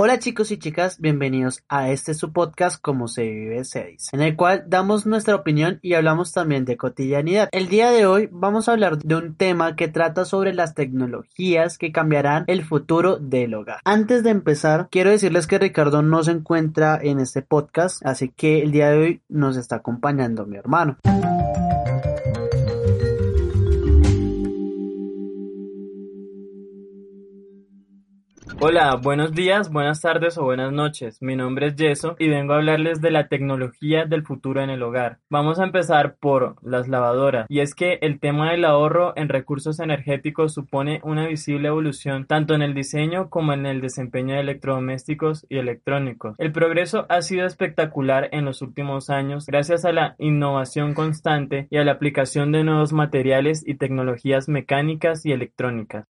Hola chicos y chicas, bienvenidos a este su podcast Como se vive 6, en el cual damos nuestra opinión y hablamos también de cotidianidad. El día de hoy vamos a hablar de un tema que trata sobre las tecnologías que cambiarán el futuro del hogar. Antes de empezar, quiero decirles que Ricardo no se encuentra en este podcast, así que el día de hoy nos está acompañando mi hermano. Hola, buenos días, buenas tardes o buenas noches. Mi nombre es Yeso y vengo a hablarles de la tecnología del futuro en el hogar. Vamos a empezar por las lavadoras. Y es que el tema del ahorro en recursos energéticos supone una visible evolución tanto en el diseño como en el desempeño de electrodomésticos y electrónicos. El progreso ha sido espectacular en los últimos años gracias a la innovación constante y a la aplicación de nuevos materiales y tecnologías mecánicas y electrónicas.